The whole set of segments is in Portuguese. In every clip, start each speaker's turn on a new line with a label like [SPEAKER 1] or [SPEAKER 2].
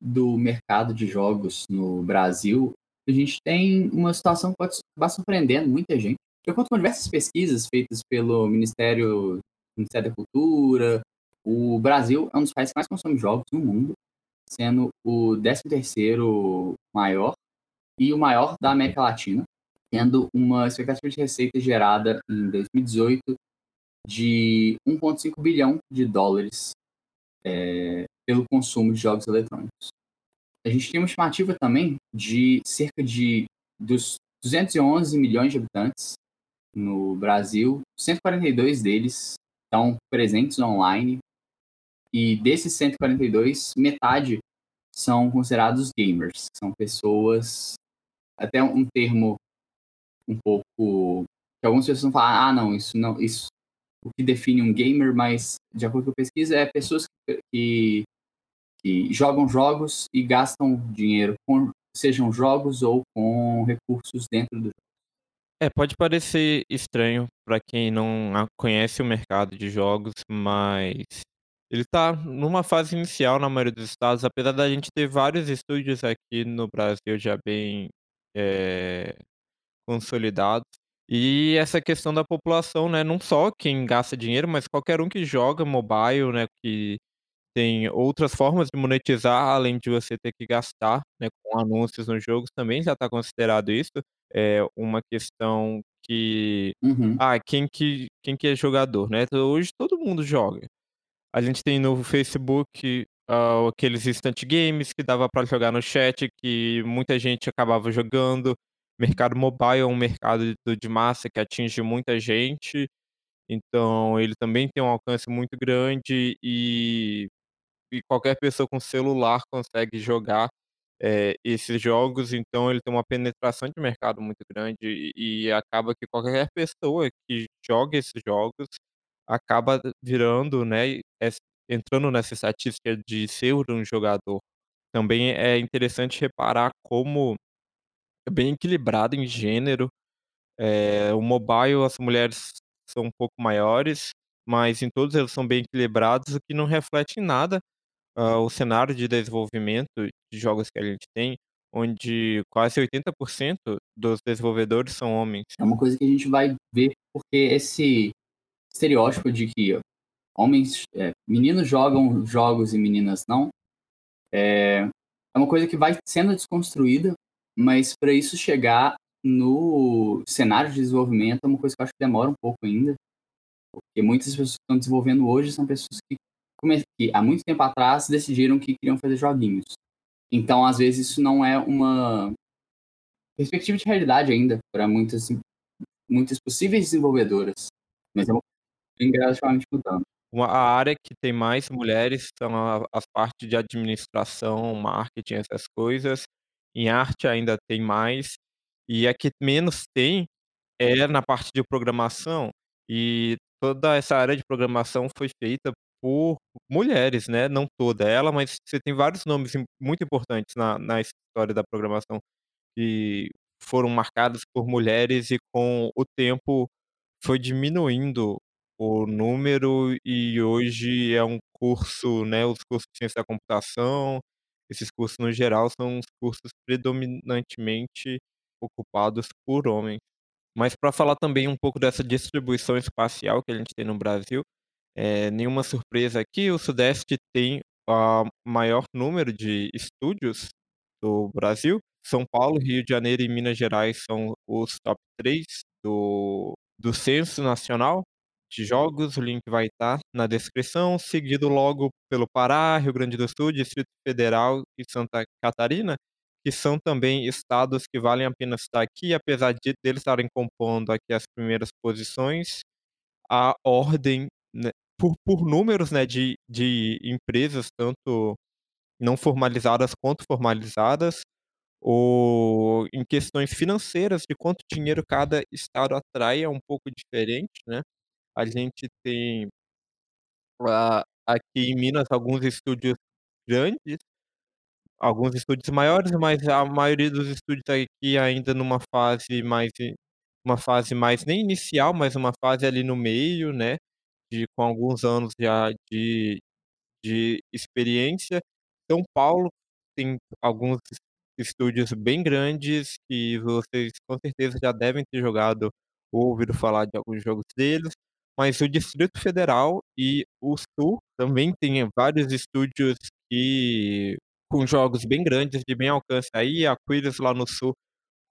[SPEAKER 1] do mercado de jogos no Brasil, a gente tem uma situação que pode acabar surpreendendo muita gente. De acordo com diversas pesquisas feitas pelo Ministério, Ministério da Cultura, o Brasil é um dos países que mais consome jogos no mundo, sendo o 13º maior e o maior da América Latina, tendo uma expectativa de receita gerada em 2018 de 1,5 bilhão de dólares é, pelo consumo de jogos eletrônicos. A gente tem uma estimativa também de cerca de dos 211 milhões de habitantes no Brasil, 142 deles estão presentes online e desses 142, metade são considerados gamers, são pessoas até um termo um pouco que algumas pessoas vão falar, ah, não, isso não, isso o que define um gamer, mas de acordo com a pesquisa é pessoas que, que jogam jogos e gastam dinheiro com sejam jogos ou com recursos dentro do jogo.
[SPEAKER 2] É, pode parecer estranho para quem não conhece o mercado de jogos, mas ele está numa fase inicial na maioria dos estados, apesar da gente ter vários estúdios aqui no Brasil já bem é, consolidados. E essa questão da população, né, não só quem gasta dinheiro, mas qualquer um que joga mobile, né, que tem outras formas de monetizar, além de você ter que gastar, né, com anúncios nos jogos, também já está considerado isso. É uma questão que,
[SPEAKER 1] Uhum.
[SPEAKER 2] ah, quem que quem que é jogador, né, então hoje todo mundo joga. A gente tem no Facebook, hã, aqueles instant games que dava para jogar no chat, que muita gente acabava jogando. Mercado mobile é um mercado de massa que atinge muita gente, então ele também tem um alcance muito grande e e qualquer pessoa com celular consegue jogar, eh, esses jogos, então ele tem uma penetração de mercado muito grande e e acaba que qualquer pessoa que joga esses jogos acaba virando, né, entrando nessa estatística de ser um jogador. Também é interessante reparar como é bem equilibrado em gênero, eh, o mobile as mulheres são um pouco maiores, mas em todos eles são bem equilibrados, o que não reflete em nada, hã, o cenário de desenvolvimento de jogos que a gente tem, onde quase 80% dos desenvolvedores são homens.
[SPEAKER 1] É uma coisa que a gente vai ver, porque esse estereótipo de que homens, eh, meninos jogam jogos e meninas não, é é uma coisa que vai sendo desconstruída, mas para isso chegar no cenário de desenvolvimento é uma coisa que eu acho que demora um pouco ainda, porque muitas pessoas que estão desenvolvendo hoje são pessoas que que há muito tempo atrás decidiram que queriam fazer joguinhos. Então, às vezes, isso não é uma perspectiva de realidade ainda para muitas muitas possíveis desenvolvedoras, mas é uma vem gradativamente mudando.
[SPEAKER 2] Uma a área que tem mais mulheres são as partes de administração, marketing, essas coisas. Em arte ainda tem mais, e a que menos tem é na parte de programação, e toda essa área de programação foi feita por mulheres, né, não toda ela, mas você tem vários nomes im muito importantes na na história da programação, que foram marcados por mulheres e com o tempo foi diminuindo o número e hoje é um curso, né, os cursos de ciência da computação, esses cursos no geral são os cursos predominantemente ocupados por homens. Mas para falar também um pouco dessa distribuição espacial que a gente tem no Brasil, eh, nenhuma surpresa aqui, o sudeste tem a maior número de estúdios do Brasil. São Paulo, Rio de Janeiro e Minas Gerais são os top 3 do do censo nacional de jogos, o link vai estar na descrição, seguido logo pelo Pará, Rio Grande do Sul, Distrito Federal e Santa Catarina, que são também estados que valem a pena citar aqui, apesar de deles estarem compondo aqui as primeiras posições, a ordem, né, por por números, né, de de empresas, tanto não formalizadas quanto formalizadas, ou em questões financeiras de quanto dinheiro cada estado atrai é um pouco diferente, né. A gente tem aqui em Minas alguns estúdios grandes, alguns estúdios maiores, mas a maioria dos estúdios aqui ainda numa fase mais uma fase mais nem inicial, mas uma fase ali no meio, né, de com alguns anos já de de experiência. São Paulo tem alguns estúdios bem grandes que vocês com certeza já devem ter jogado ou ouvido falar de alguns jogos deles, mas o Distrito Federal e o Sul também tem vários estúdios que com jogos bem grandes, de bem alcance aí, a Aquiles lá no Sul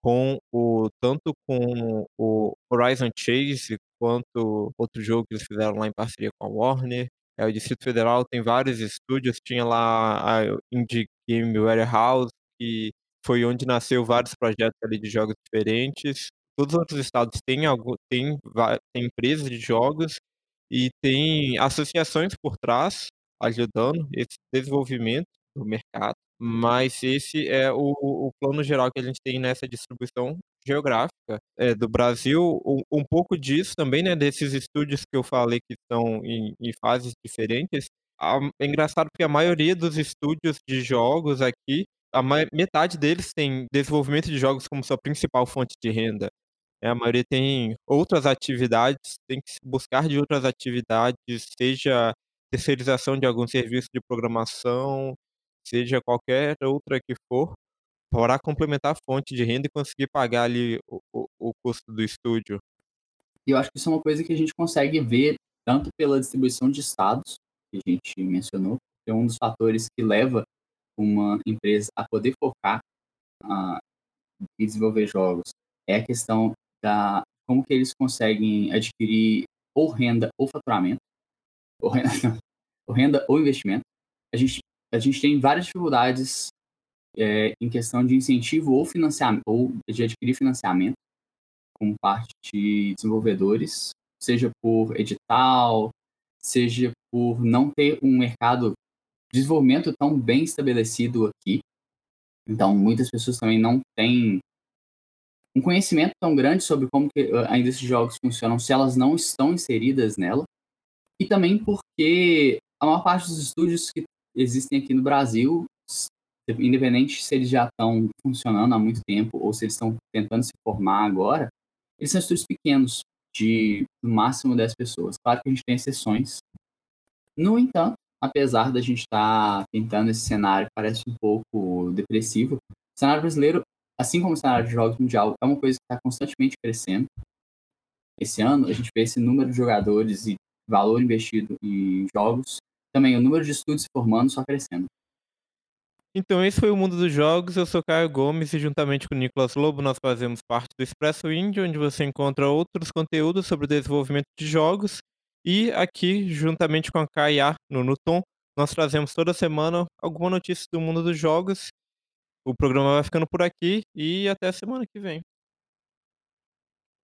[SPEAKER 2] com o tanto com o Horizon Chase, quanto outro jogo que eles fizeram lá em parceria com a Warner. É, o Distrito Federal tem vários estúdios, tinha lá a Indie Game Warehouse, que foi onde nasceu vários projetos ali de jogos diferentes. Todos os outros estados têm algu têm têm empresas de jogos e tem associações por trás, ajudando esse desenvolvimento do mercado, mas esse é o o plano geral que a gente tem nessa distribuição geográfica, eh, do Brasil. Um um pouco disso também, né, desses estúdios que eu falei que estão em em fases diferentes, a é engraçado porque a maioria dos estúdios de jogos aqui, a metade deles tem desenvolvimento de jogos como sua principal fonte de renda. É, a maioria tem outras atividades, tem que buscar de outras atividades, seja terceirização de algum serviço de programação, seja qualquer outra que for, para complementar a fonte de renda e conseguir pagar ali o o o custo do estúdio.
[SPEAKER 1] E eu acho que isso é uma coisa que a gente consegue ver tanto pela distribuição de estados, que a gente mencionou, que é um dos fatores que leva uma empresa a poder focar, ah, em desenvolver jogos, é a questão da como que eles conseguem adquirir ou renda ou faturamento, ou renda ou renda ou investimento. A gente a gente tem várias dificuldades, eh, em questão de incentivo ou financiamento ou de adquirir financiamento, como parte de desenvolvedores, seja por edital, seja por não ter um mercado de desenvolvimento tão bem estabelecido aqui. Então muitas pessoas também não têm um conhecimento tão grande sobre como que a indústria de jogos funcionam, se elas não estão inseridas nela, e também porque a maior parte dos estúdios que existem aqui no Brasil, independente se eles já estão funcionando há muito tempo ou se eles estão tentando se formar agora, eles são estúdios pequenos, de no máximo 10 pessoas. Claro que a gente tem exceções. No entanto, apesar da gente estar pintando esse cenário que parece um pouco depressivo, o cenário brasileiro assim como o cenário de jogos mundial, é uma coisa que está constantemente crescendo. Esse ano, a gente vê esse número de jogadores e valor investido em jogos, também o número de estudos se formando só crescendo.
[SPEAKER 2] Então, esse foi o Mundo dos Jogos. Eu sou Caio Gomes e, juntamente com o Nicolas Lobo, nós fazemos parte do Expresso Indie, onde você encontra outros conteúdos sobre o desenvolvimento de jogos. E aqui, juntamente com a Kaya no Nuton, nós trazemos toda semana alguma notícia do mundo dos jogos o programa vai ficando por aqui e até a semana que vem.